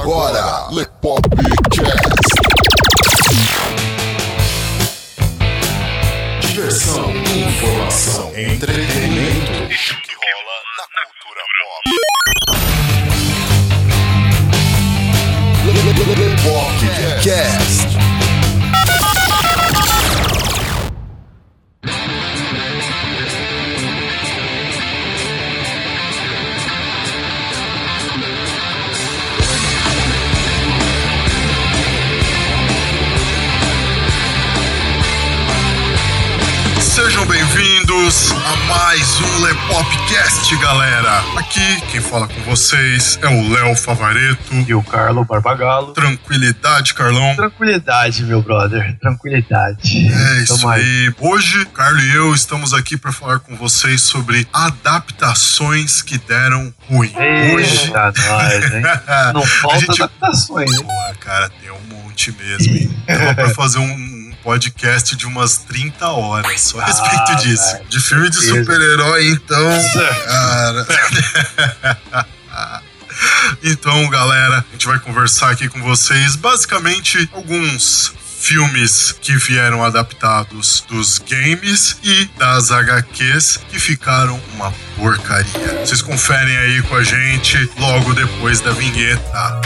agora, Lepopcast. Diversão, informação, entretenimento. Mais um Lepopcast, galera. Aqui quem fala com vocês é o Léo Favareto. E o Carlo Barbagalo. Tranquilidade, Carlão. Tranquilidade, meu brother. Tranquilidade. É isso aí. Hoje, Carlos e eu estamos aqui para falar com vocês sobre adaptações que deram ruim. Hoje. Eita, nós, hein? Não falta gente- adaptações, hein? Porra, cara, tem um monte mesmo, hein? Dava pra fazer um podcast de umas 30 horas só a respeito Ah, disso. De filme de Certeza. super-herói, então. Cara. então, galera, a gente vai conversar aqui com vocês basicamente alguns filmes que vieram adaptados dos games e das HQs que ficaram uma porcaria. Vocês conferem aí com a gente logo depois da vinheta.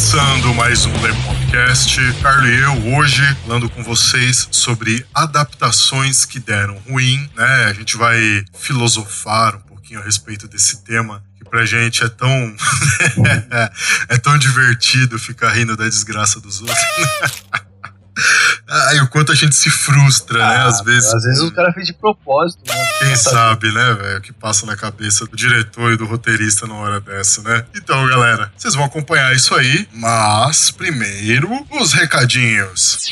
Começando mais um Lepopcast, Carlos e eu hoje falando com vocês sobre adaptações que deram ruim, né? A gente vai filosofar um pouquinho a respeito desse tema que pra gente é tão é tão divertido ficar rindo da desgraça dos outros. Ah, e o quanto a gente se frustra, né? Ah, Às vezes. Às vezes o cara fez de propósito, né? Quem sabe, né, velho, o que passa na cabeça do diretor e do roteirista numa hora dessa, né? Então, galera, vocês vão acompanhar isso aí, mas primeiro os recadinhos. Você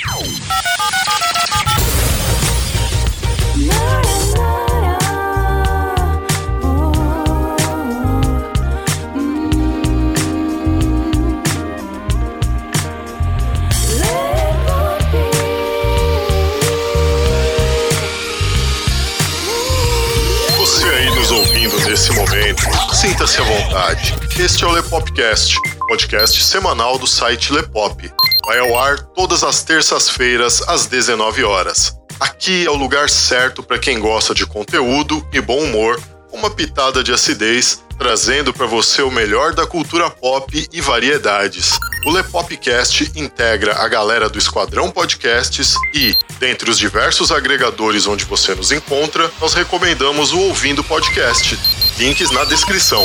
sinta-se à vontade. Este é o Lepopcast, podcast semanal do site Lepop. Vai ao ar todas as terças-feiras às 19 horas. Aqui é o lugar certo para quem gosta de conteúdo e bom humor, uma pitada de acidez, trazendo para você o melhor da cultura pop e variedades. O Lepopcast integra a galera do Esquadrão Podcasts e, dentre os diversos agregadores onde você nos encontra, nós recomendamos o Ouvindo Podcast. Links na descrição.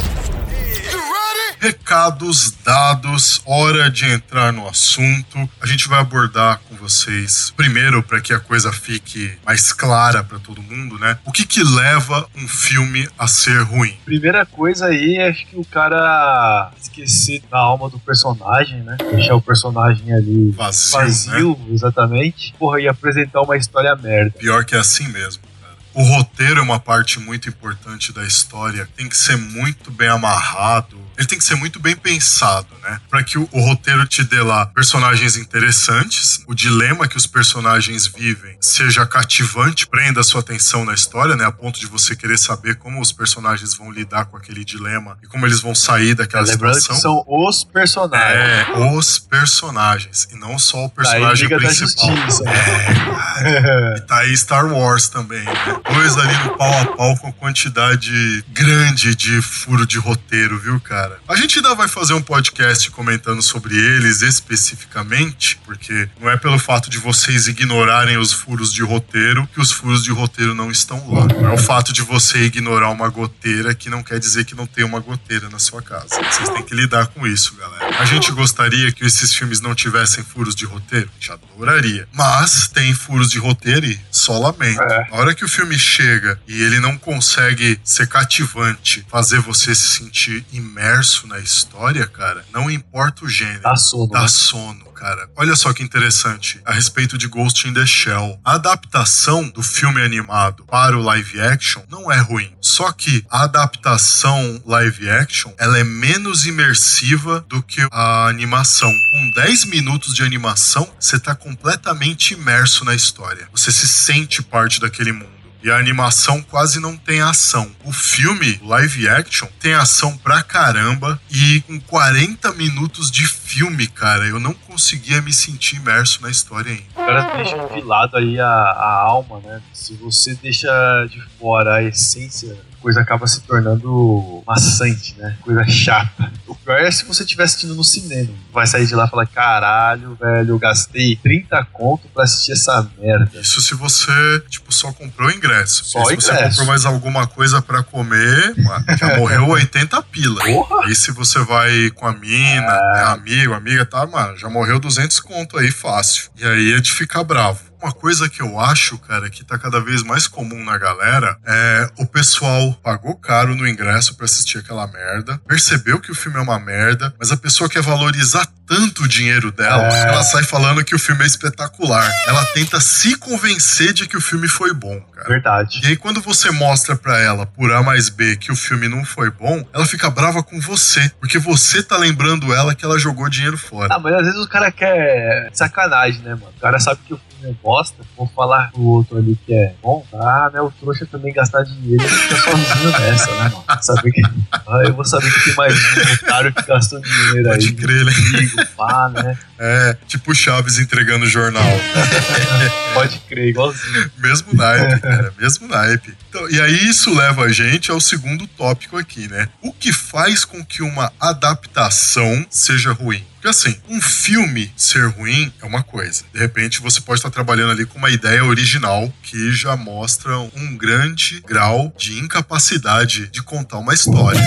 Recados dados, hora de entrar no assunto. A gente vai abordar com vocês, primeiro, para que a coisa fique mais clara para todo mundo, né? O que que leva um filme a ser ruim? Primeira coisa aí, acho que o cara esquecer da alma do personagem, né? Deixar o personagem ali Vazio, né? vazio, exatamente. Porra, e apresentar uma história merda. Pior que é assim mesmo. cara. O roteiro é uma parte muito importante da história, tem que ser muito bem amarrado. Ele tem que ser muito bem pensado, né? Para que o, o, roteiro te dê lá personagens interessantes, o dilema que os personagens vivem seja cativante, prenda a sua atenção na história, né? A ponto de você querer saber como os personagens vão lidar com aquele dilema e como eles vão sair daquela Lembrando situação. que são os personagens. É, os personagens, e não só o personagem Liga da principal. É, cara. E tá aí Star Wars também, né? Dois ali no pau a pau com quantidade grande de furo de roteiro, viu, cara? A gente ainda vai fazer um podcast comentando sobre eles especificamente, porque não é pelo fato de vocês ignorarem os furos de roteiro que os furos de roteiro não estão lá. Não é o fato de você ignorar uma goteira que não quer dizer que não tem uma goteira na sua casa. Vocês têm que lidar com isso, galera. A gente gostaria que esses filmes não tivessem furos de roteiro? Já adoraria. Mas tem furos de roteiro e só lamento. É. Na hora que o filme chega e ele não consegue ser cativante, fazer você se sentir imerso na história, cara, não importa o gênero. Dá sono. Dá né? sono, cara. Olha só que interessante a respeito de Ghost in the Shell. A adaptação do filme animado para o live action não é ruim. Só que a adaptação live action, ela é menos imersiva do que a animação. Com 10 minutos de animação, você tá completamente imerso na história. Você se sente parte daquele mundo. E a animação quase não tem ação. O filme, live action, tem ação pra caramba. E com 40 minutos de filme, cara, eu não conseguia me sentir imerso na história ainda. O cara deixa de lado aí a, a alma, né? Se você deixa de fora a essência, coisa acaba se tornando maçante, né? Coisa chata. O pior é se você estiver assistindo no cinema. Vai sair de lá e falar: caralho, velho, eu gastei 30 conto pra assistir essa merda. Isso se você, tipo, só comprou o ingresso. Só se você ingresso. comprou mais alguma coisa pra comer, mano, já morreu 80 pila. Porra! Aí se você vai com a mina, né, amigo, amiga, tá, mano, já morreu 200 conto aí fácil. E aí é de ficar bravo. Uma coisa que eu acho, cara, que tá cada vez mais comum na galera é o pessoal pagou caro no ingresso pra assistir aquela merda, percebeu que o filme é uma merda, mas a pessoa quer valorizar tanto o dinheiro dela, É. ela sai falando que o filme é espetacular. Ela tenta se convencer de que o filme foi bom, cara. Verdade. E aí, quando você mostra pra ela, por A mais B, que o filme não foi bom, ela fica brava com você. Porque você tá lembrando ela que ela jogou dinheiro fora. Ah, mas às vezes o cara quer sacanagem, né, mano? O cara sabe que o é bosta, vou falar pro outro ali que é bom. Ah, né? O trouxa também gastar dinheiro fica sozinho nessa, né, mano? Saber que. Ah, eu vou saber que tem mais um otário que gastou dinheiro aí. Pode crer, né? Comigo, pá, né? É, tipo o Chaves entregando jornal. Pode crer, igualzinho. Mesmo naipe, cara, mesmo naipe. Então, e aí isso leva a gente ao segundo tópico aqui, né? O que faz com que uma adaptação seja ruim? Porque assim, um filme ser ruim é uma coisa. De repente você pode estar trabalhando ali com uma ideia original que já mostra um grande grau de incapacidade de contar uma história.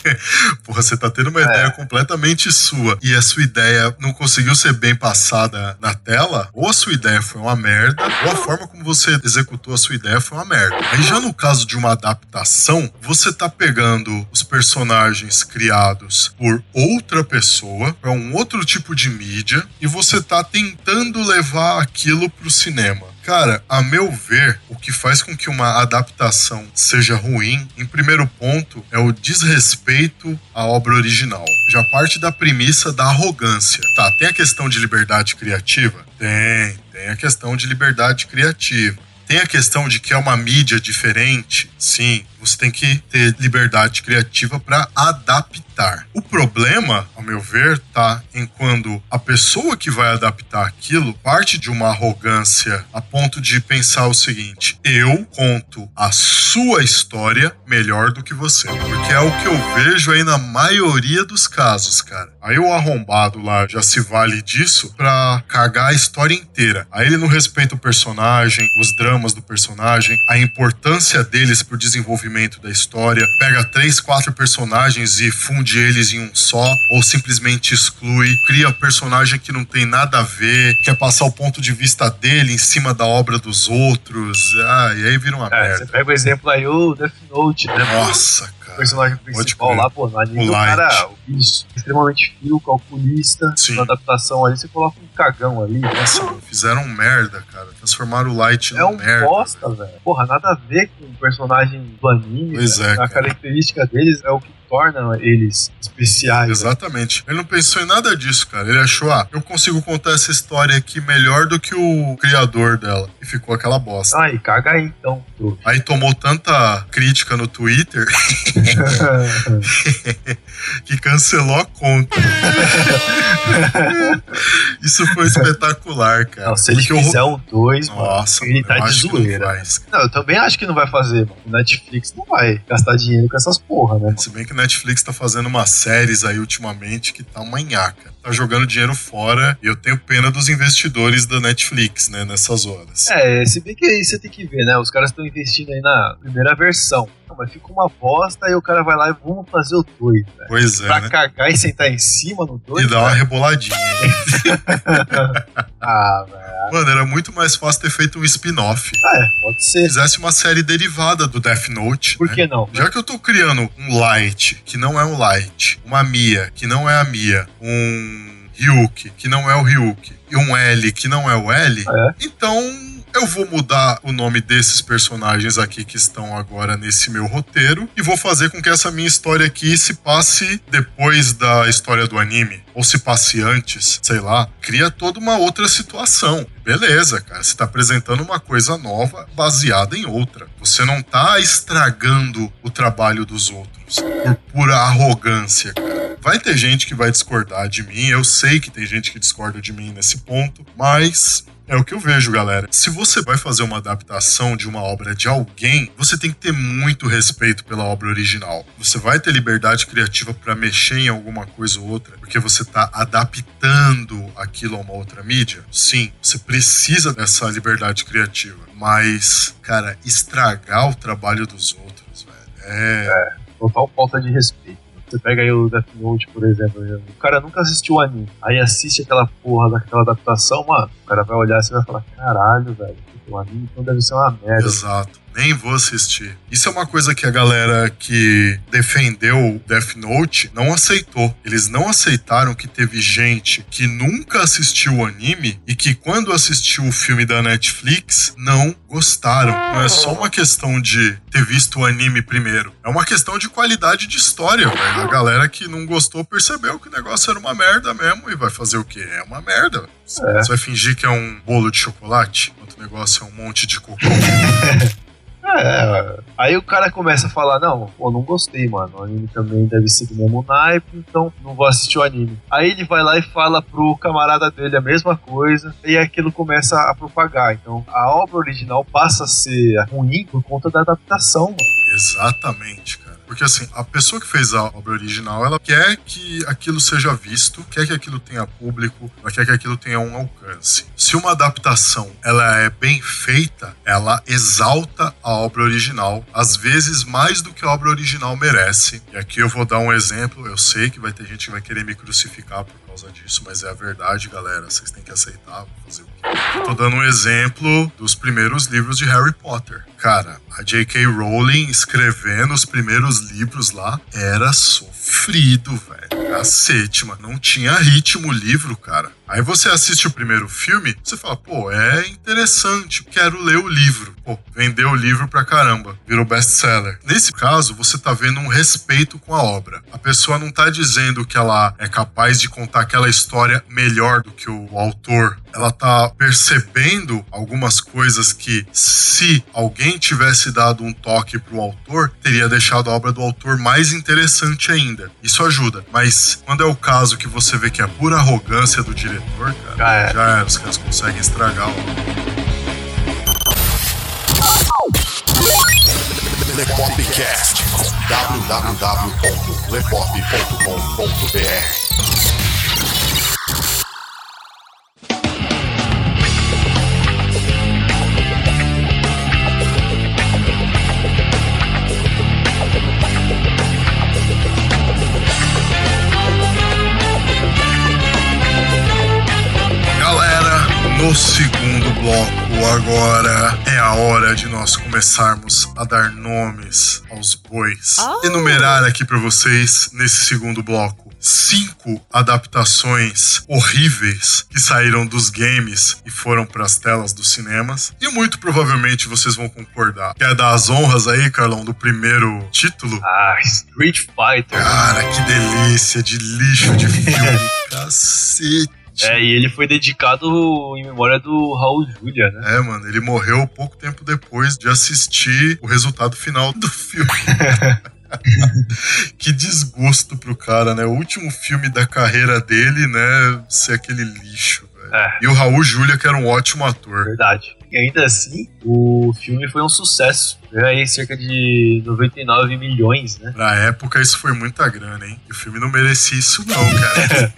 Porra, você tá tendo uma ideia completamente sua e a sua ideia não conseguiu ser bem passada na tela, ou a sua ideia foi uma merda, ou a forma como você executou a sua ideia foi uma merda. Aí já no caso de uma adaptação, você tá pegando os personagens criados por outra pessoa para um outro tipo de mídia e você tá tentando levar aquilo pro cinema. Cara, a meu ver, o que faz com que uma adaptação seja ruim, em primeiro ponto, é o desrespeito à obra original. Já parte da premissa da arrogância. Tá, tem a questão de liberdade criativa? Tem, tem a questão de liberdade criativa. Tem a questão de que é uma mídia diferente? Sim, você tem que ter liberdade criativa para adaptar. O problema, ao meu ver, tá em quando a pessoa que vai adaptar aquilo parte de uma arrogância a ponto de pensar o seguinte: eu conto a sua história melhor do que você. Porque é o que eu vejo aí na maioria dos casos, cara. Aí o arrombado lá já se vale disso pra cagar a história inteira. Aí ele não respeita o personagem, os dramas do personagem, a importância deles pro desenvolvimento da história, pega três, quatro personagens e funde eles em um só, ou simplesmente exclui, cria um personagem que não tem nada a ver, quer passar o ponto de vista dele em cima da obra dos outros, ah, e aí vira uma É, você merda. pega o exemplo aí, o Death Note, né? Nossa, O cara. personagem principal lá, pô, no anime O o cara, o Isso. Extremamente frio, calculista. Sim. Na adaptação ali, você coloca um cagão ali. Nossa, mano, fizeram um merda, cara. Transformaram o Light É num um merda. bosta, velho. Porra, nada a ver com o personagem do anime. Pois velho. é, A cara. característica deles é o que torna eles especiais. né? Exatamente. Ele não pensou em nada disso, cara. Ele achou, ah, eu consigo contar essa história aqui melhor do que o criador dela. E ficou aquela bosta. Ai, caga aí então. Aí tomou tanta crítica no Twitter que cancelou a conta. Isso foi espetacular, cara. Não, se ele Porque o- fizer o 2, mano, Nossa, ele tá eu de não zoeira. faz. Não, eu também acho que não vai fazer, mano. Netflix não vai gastar dinheiro com essas porra, né? Se bem que Netflix tá fazendo umas séries aí ultimamente que tá uma nhaca. Tá jogando dinheiro fora e eu tenho pena dos investidores da Netflix, né, nessas horas. É, se bem que aí você tem que ver, né? Os caras estão investindo aí na primeira versão. Não, mas fica uma bosta e o cara vai lá e vamos fazer o 2, velho. Pois é, Pra né? cagar e sentar em cima no 2. E dar uma reboladinha. Ah, velho. Mano, era muito mais fácil ter feito um spin-off. Ah, é, pode ser. Fizesse uma série derivada do Death Note. Por né? que não? Já que eu tô criando um Light, que não é um Light, uma Mia, que não é a Mia, um Ryuki, que não é o Ryuki, e um L, que não é o L, É. então eu vou mudar o nome desses personagens aqui que estão agora nesse meu roteiro e vou fazer com que essa minha história aqui se passe depois da história do anime, ou se passe antes, sei lá. Cria toda uma outra situação. Beleza, cara, você tá apresentando uma coisa nova baseada em outra. Você não tá estragando o trabalho dos outros por pura arrogância, cara. Vai ter gente que vai discordar de mim, eu sei que tem gente que discorda de mim nesse ponto, mas é o que eu vejo, galera. Se você vai fazer uma adaptação de uma obra de alguém, você tem que ter muito respeito pela obra original. Você vai ter liberdade criativa para mexer em alguma coisa ou outra, porque você tá adaptando aquilo a uma outra mídia. Sim, você precisa dessa liberdade criativa, mas, cara, estragar o trabalho dos outros, velho, é, Total falta de respeito. Você pega aí o Death Note, por exemplo. O cara nunca assistiu o anime. Aí assiste aquela porra daquela adaptação, mano. O cara vai olhar e vai falar: caralho, velho. O anime então deve ser uma merda. Exato. Nem vou assistir. Isso é uma coisa que a galera que defendeu Death Note não aceitou. Eles não aceitaram que teve gente que nunca assistiu o anime e que quando assistiu o filme da Netflix não gostaram. Não é só uma questão de ter visto o anime primeiro. É uma questão de qualidade de história, velho. A galera que não gostou percebeu que o negócio era uma merda mesmo e vai fazer o quê? É uma merda. Você É. vai fingir que é um bolo de chocolate? O negócio é um monte de cocô. É, aí o cara começa a falar, não, pô, não gostei, mano. O anime também deve ser do mesmo naipe, então não vou assistir o anime. Aí ele vai lá e fala pro camarada dele a mesma coisa, e aquilo começa a propagar. Então a obra original passa a ser ruim por conta da adaptação, mano. Exatamente, cara. Porque assim, a pessoa que fez a obra original, ela quer que aquilo seja visto, quer que aquilo tenha público, ela quer que aquilo tenha um alcance. Se uma adaptação ela é bem feita, ela exalta a obra original, às vezes mais do que a obra original merece. E aqui eu vou dar um exemplo, eu sei que vai ter gente que vai querer me crucificar por causa disso, mas é a verdade, galera. Vocês têm que aceitar, vou fazer o tô dando um exemplo dos primeiros livros de Harry Potter. Cara, a J.K. Rowling escrevendo os primeiros livros lá era sofrido, velho. Cacete, mano. Não tinha ritmo o livro, cara. Aí você assiste o primeiro filme, você fala, pô, é interessante, quero ler o livro. Pô, vendeu o livro pra caramba, virou best-seller. Nesse caso, você tá vendo um respeito com a obra. A pessoa não tá dizendo que ela é capaz de contar aquela história melhor do que o autor. Ela tá percebendo algumas coisas que, se alguém tivesse dado um toque pro autor, teria deixado a obra do autor mais interessante ainda. Isso ajuda. Mas quando é o caso que você vê que é pura arrogância do diretor, cara, Já era. já era. Os caras conseguem estragar a obra. Lepopcast. www.lepop.com.br no segundo bloco agora é a hora de nós começarmos a dar nomes aos bois. Oh. Enumerar aqui pra vocês nesse segundo bloco cinco adaptações horríveis que saíram dos games e foram para as telas dos cinemas. E muito provavelmente vocês vão concordar. Quer dar as honras aí, Carlão, do primeiro título? Ah, Street Fighter. Cara, que delícia de lixo de filme. Cacete. É, e ele foi dedicado em memória do Raul Julia, né? É, mano, ele morreu pouco tempo depois de assistir o resultado final do filme. que desgosto pro cara, né? O último filme da carreira dele, né? Ser aquele lixo, velho. É. E o Raul Julia, que era um ótimo ator. Verdade. E ainda assim, o filme foi um sucesso. Ganhou aí cerca de 99 milhões, né? Na época, isso foi muita grana, hein? E o filme não merecia isso, não, cara.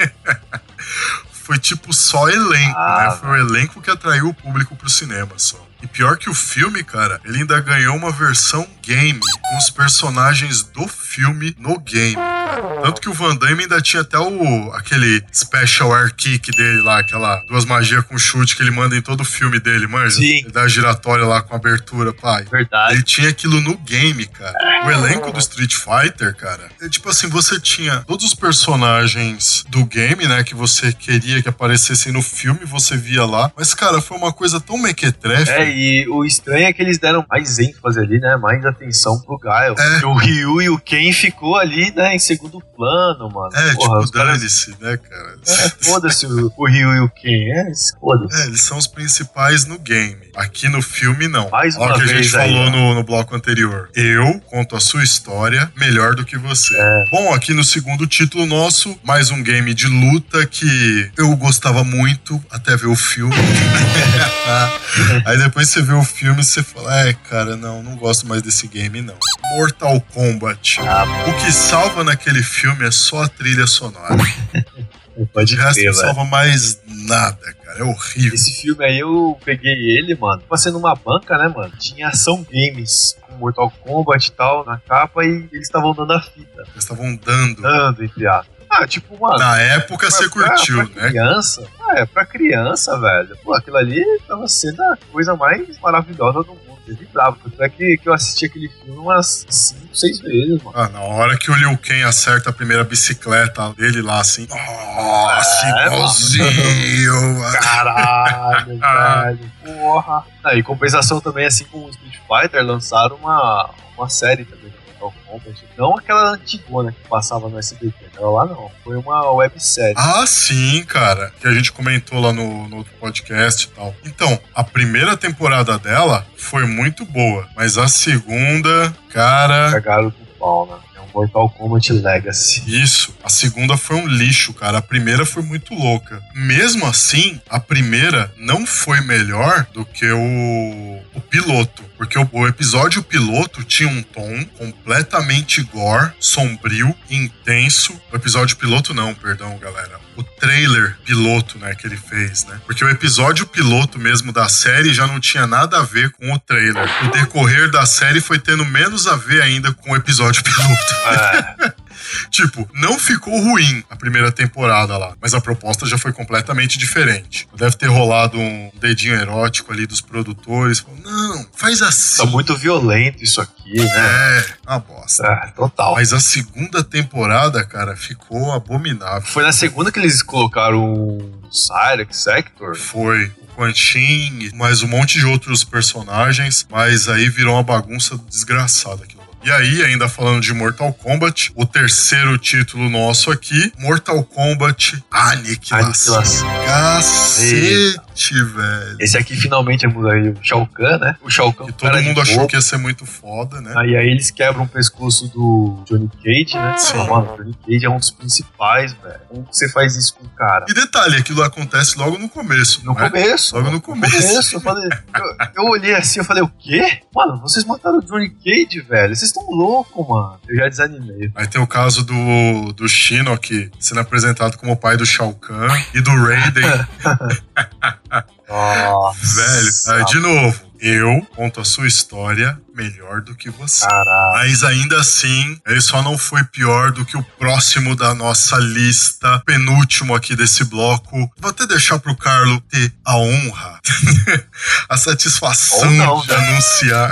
foi tipo só elenco, Ah, né? Foi o elenco que atraiu o público pro cinema só. E pior que o filme, cara, ele ainda ganhou uma versão game com os personagens do filme no game. Tanto que o Van Damme ainda tinha até o aquele special air kick dele lá, aquela duas magias com chute que ele manda em todo o filme dele, manja? Sim. Ele dá a giratória lá com abertura, pai. Verdade. Ele tinha aquilo no game, cara. O elenco do Street Fighter, cara, é tipo assim, você tinha todos os personagens do game, né, que você queria que aparecessem no filme, você via lá. Mas, cara, foi uma coisa tão mequetrefe. É, e o estranho é que eles deram mais ênfase ali, né? Mais atenção pro Gaio. É. O Ryu e o Ken ficou ali, né, em segundo plano, mano. É, Porra, tipo, dane-se, né, cara? É, foda-se o, o Ryu e o Ken. É, foda-se. É, eles são os principais no game. Aqui no filme, não. Mais Olha o que a gente aí, falou no, no bloco anterior. Eu conto a sua história melhor do que você. É. Bom, aqui no segundo título nosso, mais um game de luta que eu gostava muito até ver o filme. Aí depois você vê o filme e você fala, é, cara, não, não gosto mais desse game, não. Mortal Kombat. Ah, O que salva naquele filme é só a trilha sonora. pode De resto não salva mais nada, cara. É horrível. Esse filme aí eu peguei ele, mano. Passei numa banca, né, mano? Tinha ação games com Mortal Kombat e tal na capa e eles estavam dando a fita. Eles estavam dando. Dando, entre aspas. Ah, tipo, mano. Na época você pra- curtiu, pra né? criança? Ah, é, pra criança, velho. Pô, aquilo ali tava sendo a coisa mais maravilhosa do mundo. Eu vibrava. Tanto é que, que eu assisti aquele filme umas 5, 6 vezes, mano. Ah, na hora que o Liu Kang acerta a primeira bicicleta dele lá, assim. Nossa, É, igualzinho. mano. Caralho, velho. Porra. Ah, e compensação também, assim como o Street Fighter, lançaram uma, uma série também Não aquela antigona que passava no SBT. Aquela lá não. Foi uma websérie. Ah, sim, cara. Que a gente comentou lá no, no outro podcast e tal. Então, a primeira temporada dela foi muito boa. Mas a segunda, cara. Cagaram com pau, né? É um Mortal Kombat Legacy. Isso, a segunda foi um lixo, cara. A primeira foi muito louca. Mesmo assim, a primeira não foi melhor do que o, o piloto. Porque o, o episódio piloto tinha um tom completamente gore, sombrio, intenso. O episódio piloto não, perdão, galera. O trailer piloto, né, que ele fez, né? Porque o episódio piloto mesmo da série já não tinha nada a ver com o trailer. O decorrer da série foi tendo menos a ver ainda com o episódio piloto. É, Tipo, não ficou ruim a primeira temporada lá, mas a proposta já foi completamente diferente. Deve ter rolado um dedinho erótico ali dos produtores. Não, faz assim. tá muito violento isso aqui, né? É, uma bosta. É, total. Mas a segunda temporada, cara, ficou abominável. Foi na segunda que eles colocaram o Cyrex Sector. Foi o Quan Chi, mais um monte de outros personagens, mas aí virou uma bagunça desgraçada aquilo. E aí, ainda falando de Mortal Kombat, o terceiro título nosso aqui, Mortal Kombat Aniquilação. Aniquilação. Cacete, velho. Esse aqui finalmente é o Shao Kahn, né? O Shao Kahn. Que com todo mundo achou bobo. que ia ser muito foda, né? Aí, aí eles quebram o pescoço do Johnny Cage, né? Sim. Mano, o Johnny Cage é um dos principais, velho. Como você faz isso com o cara? E detalhe, aquilo acontece logo no começo, No é? começo. Logo no começo. eu, falei, eu, eu olhei assim, eu falei, o quê? Mano, vocês mataram o Johnny Cage, velho. Vocês estão loucos, mano. Eu já desanimei. Aí tem o caso do, do Shinnok sendo apresentado como o pai do Shao Kahn e do Raiden. Nossa. Velho, aí de novo, eu conto a sua história melhor do que você. Caralho. Mas ainda assim, ele só não foi pior do que o próximo da nossa lista, penúltimo aqui desse bloco. Vou até deixar pro Carlo ter a honra, a satisfação não, de né? anunciar.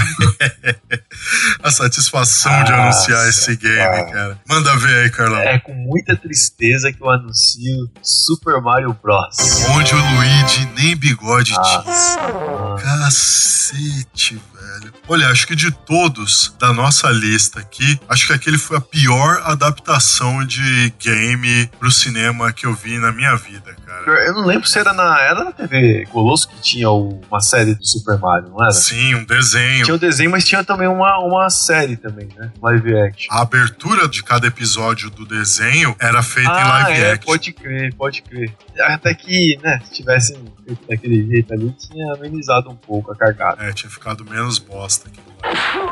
a satisfação de Nossa, anunciar esse game, cara. cara. Manda ver aí, Carlão. É com muita tristeza que eu anuncio Super Mario Bros. Onde o Luigi nem bigode tinha. Mano. Cacete, velho. Olha, acho que de todos da nossa lista aqui, acho que aquele foi a pior adaptação de game pro cinema que eu vi na minha vida, cara. Eu não lembro se era na, era na TV Colosso que tinha uma série do Super Mario, não era? Sim, um desenho. Tinha o desenho, mas tinha também uma, uma série também, né? Live action. A abertura de cada episódio do desenho era feita em ah, live é, action. pode crer, pode crer. Até que, né, se tivessem feito daquele jeito ali, tinha amenizado um pouco a cargada. É, tinha ficado menos bosta aquilo lá.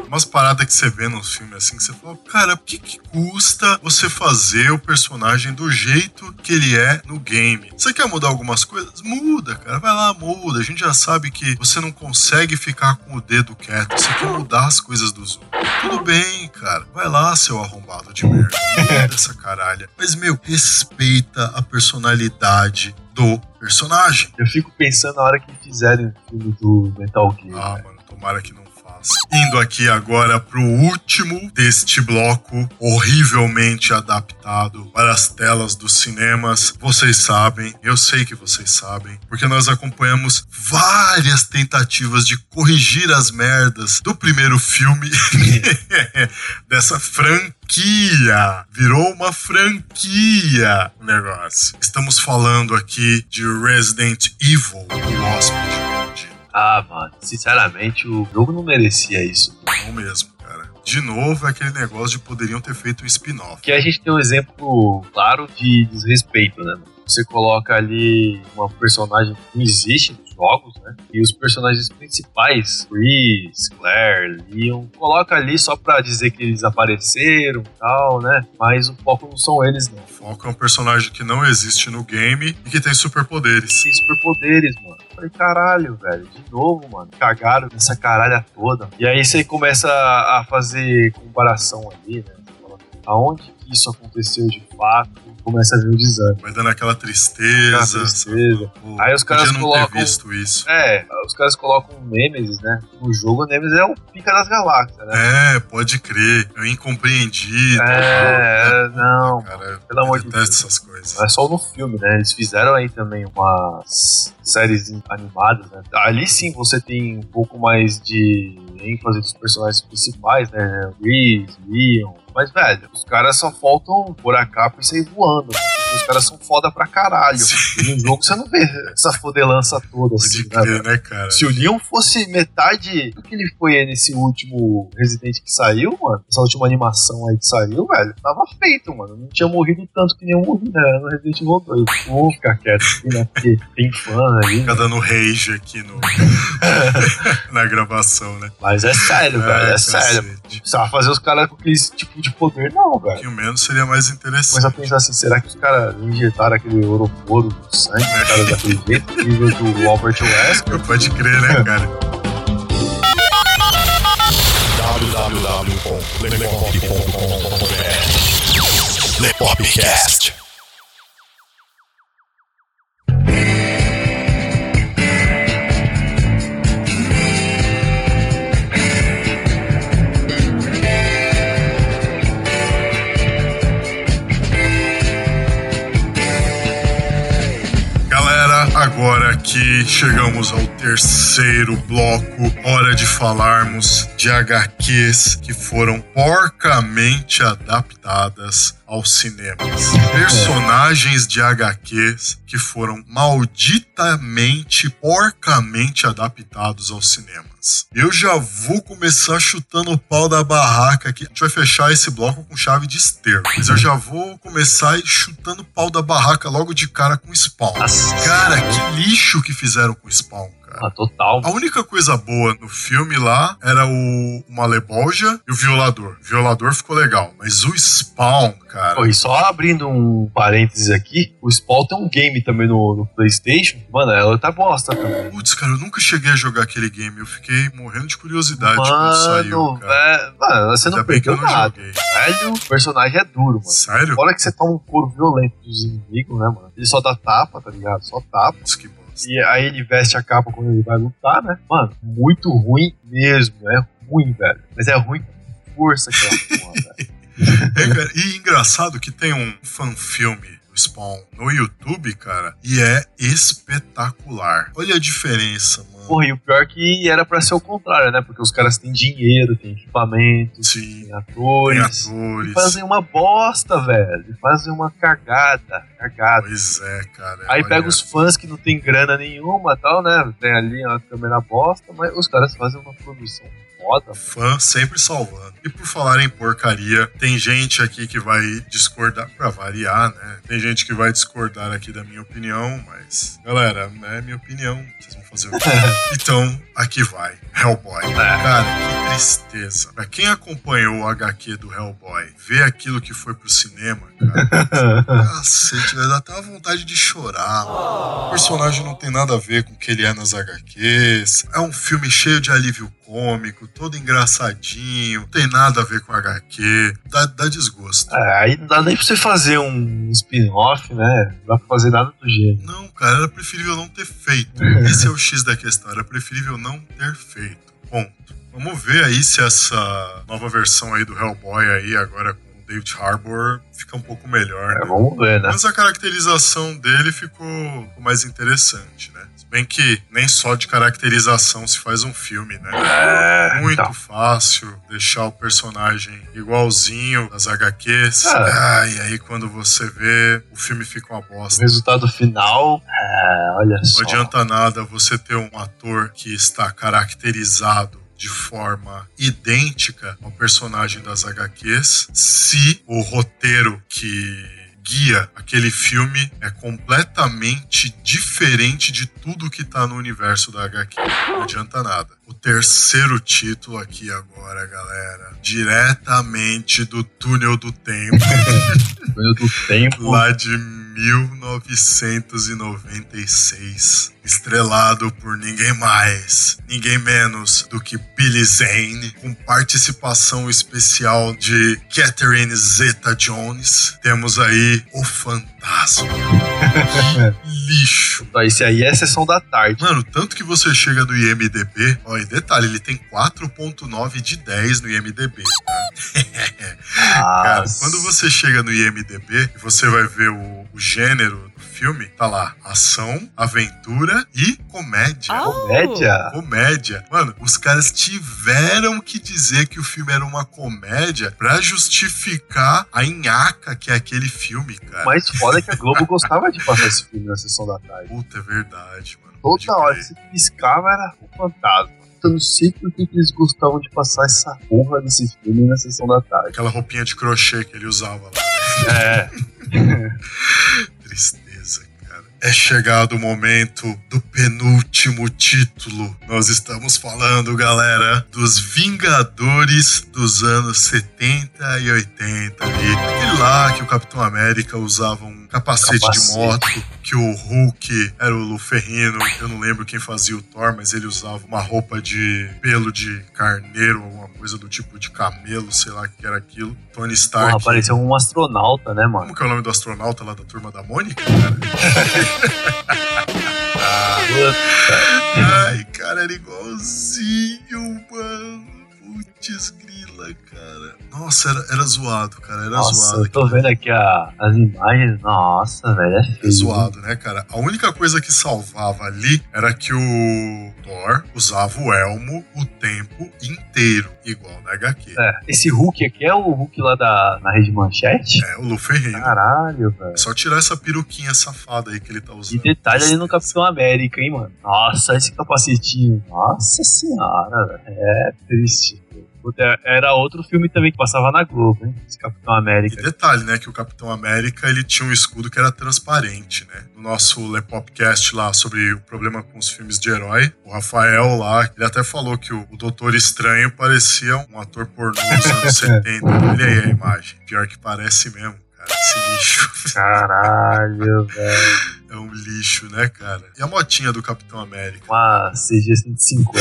Umas paradas que você vê nos filmes assim, que você fala, cara, o que, que custa você fazer o personagem do jeito que ele é no game? Você quer mudar algumas coisas? Muda, cara. Vai lá, muda. A gente já sabe que você não consegue ficar com o dedo quieto. Você quer mudar as coisas dos outros. Tudo bem, cara. Vai lá, seu arrombado de merda. Muda essa caralha. Mas, meu, respeita a personalidade do personagem. Eu fico pensando na hora que fizerem o filme do Metal Gear. Ah, né? mano, tomara que não. Indo aqui agora pro último deste bloco, horrivelmente adaptado para as telas dos cinemas. Vocês sabem, eu sei que vocês sabem, porque nós acompanhamos várias tentativas de corrigir as merdas do primeiro filme dessa franquia. Virou uma franquia o negócio. Estamos falando aqui de Resident Evil, o hóspede. Ah, mano, sinceramente, o jogo não merecia isso. Não mesmo, cara. De novo, é aquele negócio de poderiam ter feito um spin-off. Porque a gente tem um exemplo claro de desrespeito, né? mano? Você coloca ali uma personagem que não existe nos jogos, né? E os personagens principais, Chris, Claire, Leon, coloca ali só pra dizer que eles apareceram e tal, né? Mas o foco não são eles, não. O Foco é um personagem que não existe no game e que tem superpoderes. Tem superpoderes, mano. Falei, caralho, velho, de novo, mano. Cagaram nessa caralha toda. E aí você começa a fazer comparação ali, né? Aonde que isso aconteceu de fato? Começa a ver o desânimo. Vai dando aquela tristeza. Aquela tristeza. Pô, Aí os caras colocam- visto isso. É, os caras colocam o Nemesis, né? No jogo, o Nemesis é o pica das galáxias, né? É, pode crer. É incompreendido. É, não. Cara, Pelo amor eu de Deus. essas coisas. Não é só no filme, né? Eles fizeram aí também umas séries animadas, né? Ali sim você tem um pouco mais de ênfase dos personagens principais, né? Reese, Leon. Mas, velho, os caras só faltam pôr a capa e sair voando. Os caras são foda pra caralho. E no jogo você não vê essa fodelança toda, assim, Pode né? crer, né, cara? Se o Leon fosse metade do que ele foi aí nesse último Resident que saiu, mano, essa última animação aí que saiu, velho, tava feito, mano. Não tinha morrido tanto que nem eu morri né, no Resident Evil 2. Vou ficar quieto aqui, né? Porque tem fã ali. Fica dando rage aqui no, na gravação, né? Mas é sério, velho, é sério. cacete. Não precisava fazer os caras com aquele tipo de poder, não, velho. pouquinho menos seria mais Começa a interessante. pensar assim, será que os caras injetaram aquele oroporo no sangue, os caras daquele jeito, nível do Albert Wesker? Pode crer, né, cara? www.lepop.com.br Lepopcast. Que chegamos ao terceiro bloco, hora de falarmos de HQs que foram porcamente adaptadas aos cinemas. Personagens de HQs que foram malditamente, porcamente adaptados aos cinemas. Eu já vou começar chutando o pau da barraca aqui. A gente vai fechar esse bloco com chave de esterco. Mas eu já vou começar chutando o pau da barraca logo de cara com Spawn. Cara, que lixo que fizeram com Spawn. Cara. Ah, total. A única coisa boa no filme lá era o, Malebolja e o Violador. O Violador ficou legal, mas o Spawn, cara. Pô, e só abrindo um parênteses aqui, o Spawn tem um game também no, no PlayStation. Mano, é outra bosta também. Putz, cara, eu nunca cheguei a jogar aquele game. Eu fiquei morrendo de curiosidade quando saiu, Mano, cara. vé- mano, você não Ainda bem que eu perdeu não nada. joguei. Velho, o personagem é duro, mano. Sério? Fora que você toma um couro violento dos inimigos, né, mano? Ele só dá tapa, tá ligado? Só tapa. Putz, que bosta. E aí ele veste a capa quando ele vai lutar, né? Mano, muito ruim mesmo. É ruim, velho. Mas é ruim com força aquela porra, velho. É, cara, e engraçado que tem um fanfilme do Spawn no YouTube, cara, e é espetacular. Olha a diferença. Porra, e o pior é que era pra ser o contrário, né? Porque os caras têm dinheiro, têm equipamento, Sim, têm tem atores. E atores. fazem uma bosta, velho. E fazem uma cagada. Cagada. Pois é, cara. Aí olha. pega os fãs que não tem grana nenhuma e tal, né? Tem ali uma câmera bosta, mas os caras fazem uma produção foda. Fã sempre salvando. E por falar em porcaria, tem gente aqui que vai discordar, pra variar, né? Tem gente que vai discordar aqui da minha opinião, mas, galera, é minha opinião. Vocês vão fazer o quê? Então, aqui vai. Hellboy. Cara, que tristeza. Pra quem acompanhou o HQ do Hellboy, ver aquilo que foi pro cinema, cara. Cacete, dá até uma vontade de chorar. mano. O personagem não tem nada a ver com o que ele é nas HQs. É um filme cheio de alívio cômico, todo engraçadinho. Não tem nada a ver com HQ. Dá, dá desgosto. É, aí não dá nem pra você fazer um spin-off, né? Não dá pra fazer nada do gênero. Não, cara, era preferível não ter feito. Esse é o X da questão. Era preferível não ter feito. Ponto. Vamos ver aí se essa nova versão aí do Hellboy aí, agora David Harbour, fica um pouco melhor. É, né? vamos ver, né? Mas a caracterização dele ficou mais interessante, né? Se bem que nem só de caracterização se faz um filme, né? É, Muito então. fácil deixar o personagem igualzinho das HQs. Ah. Ah, e aí quando você vê, o filme fica uma O bosta. resultado final, é, olha Não só. adianta nada você ter um ator que está caracterizado de forma idêntica ao personagem das HQs se o roteiro que guia aquele filme é completamente diferente de tudo que tá no universo da HQ. Não adianta nada. O terceiro título aqui agora, galera, diretamente do túnel do tempo, Meio do tempo. lá de 1996, estrelado por ninguém mais, ninguém menos do que Billy Zane, com participação especial de Catherine Zeta-Jones. Temos aí o Fantasma. Lixo. Então, Esse aí é a sessão da tarde. Mano, tanto que você chega no IMDB, ó, e detalhe, ele tem 4.9 de 10 no IMDB, tá? Cara, quando você chega no IMDB você vai ver o, o gênero do filme, tá lá ação, aventura e comédia. Comédia? Comédia. Mano, os caras tiveram que dizer que o filme era uma comédia pra justificar a nhaca que é aquele filme, cara. Mas foda é que a Globo gostava de passar esse filme na sessão da tarde. Puta, é verdade, mano. Toda hora que você piscava era o fantasma. Eu não sei por que que eles gostavam de passar essa porra desse filme na sessão da tarde. Aquela roupinha de crochê que ele usava lá. É. Tristeza, cara. É chegado o momento do penúltimo título. Nós estamos falando, galera, dos Vingadores dos anos 70 e 80 ali. Aquele lá que o Capitão América usava um capacete, de Capacete. moto, que o Hulk era o Luferrino. Eu não lembro quem fazia o Thor, mas ele usava uma roupa de pelo de carneiro, alguma coisa do tipo de camelo, sei lá o que era aquilo. Tony Stark. Porra, parecia um astronauta, né, mano? Como que é o nome do astronauta lá da turma da Mônica? Ai, cara, era igualzinho, mano. Putz, cara. Nossa, era, era zoado, cara. Era Nossa, zoado. eu tô vendo aqui a- as imagens. Nossa, velho, é É zoado, né, cara? A única coisa que salvava ali era que o Thor usava o elmo o tempo inteiro, igual na HQ. É, esse Hulk aqui é o Hulk lá da, na rede manchete? É, o Luferrino. Caralho, velho. É só tirar essa peruquinha safada aí que ele tá E usando. detalhe ali no Capitão América, hein, mano? Nossa, esse capacetinho. Nossa senhora, velho. É triste. Puta, Era outro filme também que passava na Globo, hein? Esse Capitão E América. detalhe, né, que o Capitão América, ele tinha um escudo que era transparente, né? No nosso Lepopcast lá sobre o problema com os filmes de herói, o Rafael lá, ele até falou que o, o Doutor Estranho parecia um ator pornô dos anos 70. Olha aí a imagem. Pior que parece mesmo, cara, esse lixo. Caralho, velho. É um lixo, né, cara? E a motinha do Capitão América? Uma CG 150.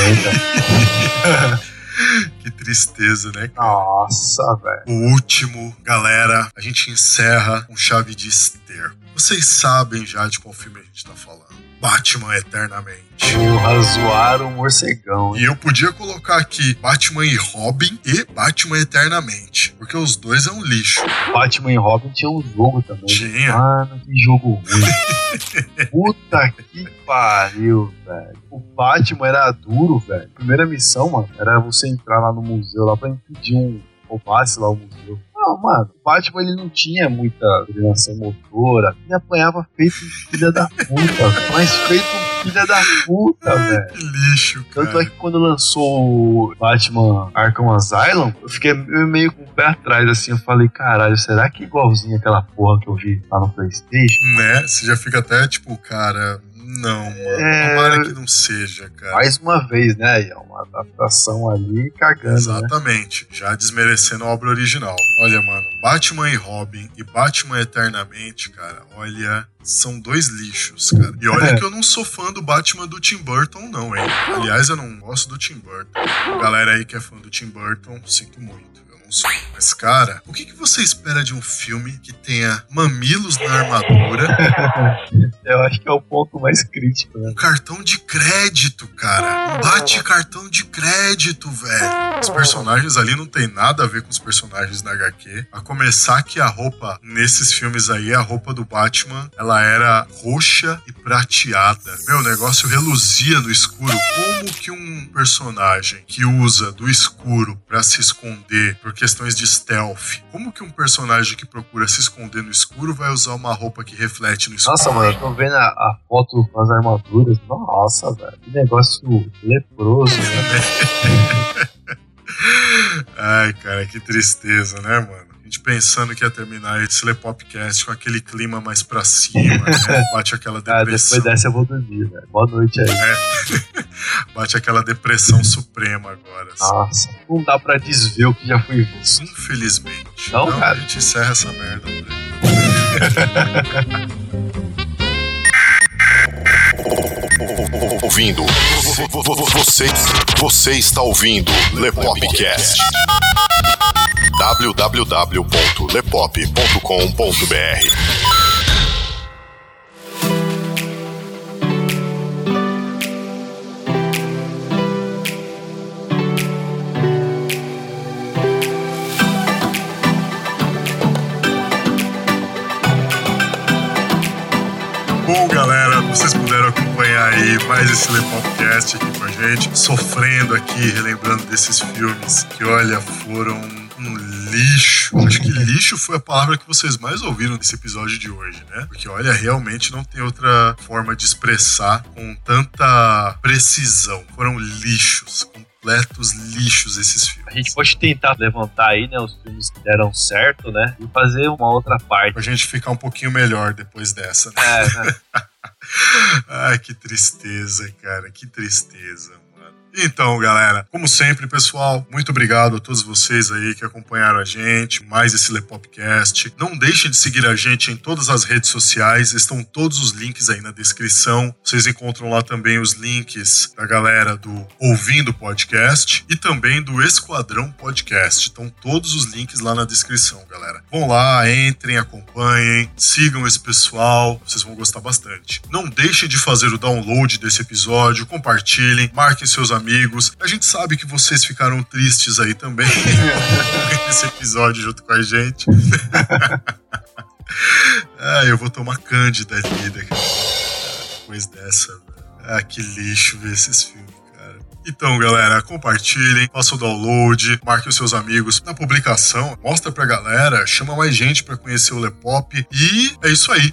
Que tristeza, né, cara? Nossa, velho. O último, galera, a gente encerra com chave de esterco. Vocês sabem já de qual filme a gente tá falando. Batman Eternamente. Porra, zoaram o morcegão, hein? E eu podia colocar aqui Batman e Robin e Batman Eternamente. Porque os dois é um lixo. Batman e Robin tinha um jogo também. Tinha. Mano, que jogo ruim. Puta que pariu, velho. O Batman era duro, velho. Primeira missão, mano, era você entrar lá no museu lá pra impedir um roubasse lá o museu. Não, mano, o Batman ele não tinha muita coordenação motora. Ele apanhava feito um filha da puta. Mas feito um filha da puta, velho. Que lixo, Tanto é cara. que quando lançou o Batman Arkham Asylum, eu fiquei meio com o pé atrás, assim. Eu falei, caralho, será que é igualzinho aquela porra que eu vi lá no PlayStation? Né? Você já fica até tipo, cara. Não, mano. É. Tomara que não seja, cara. Mais uma vez, né? É uma adaptação ali cagando, né? Exatamente, já desmerecendo a obra original. Olha, mano, Batman e Robin e Batman Eternamente, cara, olha, são dois lixos, cara. E olha que eu não sou fã do Batman do Tim Burton, não, hein? Aliás, eu não gosto do Tim Burton. Galera aí que é fã do Tim Burton, sinto muito. Mas, cara, o que, que você espera de um filme que tenha mamilos na armadura, Eu acho que é o ponto mais crítico, né? um cartão de crédito, cara? Um bate-cartão de crédito, velho. Os personagens ali não tem nada a ver com os personagens na HQ. A começar que a roupa nesses filmes aí, a roupa do Batman, ela era roxa e prateada. Meu, o negócio reluzia no escuro. Como que um personagem que usa do escuro pra se esconder por questões de stealth, como que um personagem que procura se esconder no escuro vai usar uma roupa que reflete no escuro? Nossa, mano, eu tô vendo a, a foto com as armaduras. Nossa, velho. Que negócio leproso, né? Ai, cara, que tristeza, né, mano? A gente pensando que ia terminar esse Lepopcast com aquele clima mais pra cima, né? Bate aquela Ah, depressão. depois dessa eu vou dormir, velho. Boa noite aí. Bate aquela depressão suprema agora. assim. Nossa, não dá pra desver o que já foi visto. Infelizmente. Não, Então, cara. a gente encerra essa merda. aí. Ouvindo. Vo- vo- vo- Você, você está ouvindo Lepopcast. www.lepop.com.br acompanhar aí mais esse Lepopcast aqui com a gente, sofrendo aqui, relembrando desses filmes que, olha, foram um lixo. Acho que lixo foi a palavra que vocês mais ouviram nesse episódio de hoje, né? Porque, olha, realmente não tem outra forma de expressar com tanta precisão. Foram lixos, completos lixos esses filmes. A gente pode tentar levantar aí, né, os filmes que deram certo, né? E fazer uma outra parte. Pra gente ficar um pouquinho melhor depois dessa, né? É, né? Ai, que tristeza, cara, que tristeza, mano. Então, galera, como sempre, pessoal, muito obrigado a todos vocês aí que acompanharam a gente, mais esse Lepopcast. Não deixem de seguir a gente em todas as redes sociais, estão todos os links aí na descrição. Vocês encontram lá também os links da galera do Ouvindo Podcast e também do Esquadrão Podcast. Estão todos os links lá na descrição, galera. Vão lá, entrem, acompanhem, sigam esse pessoal, vocês vão gostar bastante. Não deixem de fazer o download desse episódio, compartilhem, marquem seus amigos. A gente sabe que vocês ficaram tristes aí também nesse episódio junto com a gente. ah, eu vou tomar Cândida depois dessa. Ah, que lixo ver esses filmes. cara. Então, galera, compartilhem, façam o download, marquem os seus amigos na publicação, mostra pra galera, chama mais gente pra conhecer o Lepop e é isso aí.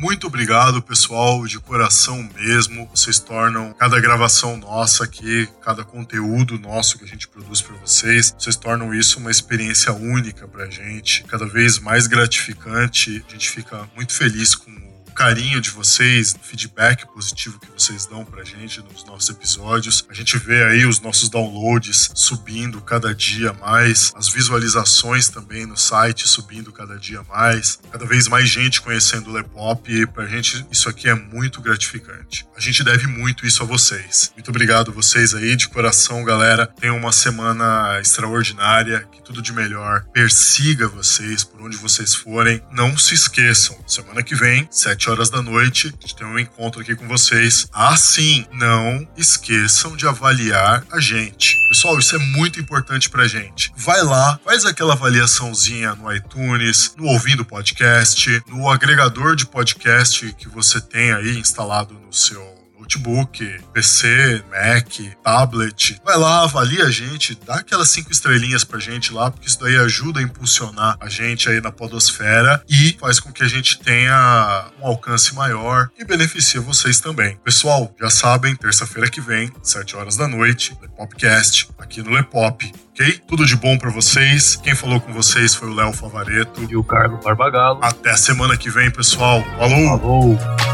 Muito obrigado, pessoal, de coração mesmo. Vocês tornam cada gravação nossa aqui, cada conteúdo nosso que a gente produz para vocês, vocês tornam isso uma experiência única pra gente, cada vez mais gratificante. A gente fica muito feliz com carinho de vocês, feedback positivo que vocês dão pra gente nos nossos episódios. A gente vê aí os nossos downloads subindo cada dia mais, as visualizações também no site subindo cada dia mais, cada vez mais gente conhecendo o Lepop e pra gente isso aqui é muito gratificante. A gente deve muito isso a vocês. Muito obrigado vocês aí de coração, galera. Tenham uma semana extraordinária, que tudo de melhor persiga vocês por onde vocês forem. Não se esqueçam, semana que vem, 7 horas da noite, a gente tem um encontro aqui com vocês. Assim, não esqueçam de avaliar a gente. Pessoal, isso é muito importante pra gente. Vai lá, faz aquela avaliaçãozinha no iTunes, no Ouvindo Podcast, no agregador de podcast que você tem aí instalado no seu notebook, PC, Mac, tablet. Vai lá, avalia a gente, dá aquelas cinco estrelinhas pra gente lá, porque isso daí ajuda a impulsionar a gente aí na podosfera e faz com que a gente tenha um alcance maior e beneficia vocês também. Pessoal, já sabem, terça-feira que vem, 7 horas da noite, Lepopcast, aqui no Lepop. Ok? Tudo de bom para vocês. Quem falou com vocês foi o Léo Favareto. E o Carlos Barbagalo. Até a semana que vem, pessoal. Falou! Falou!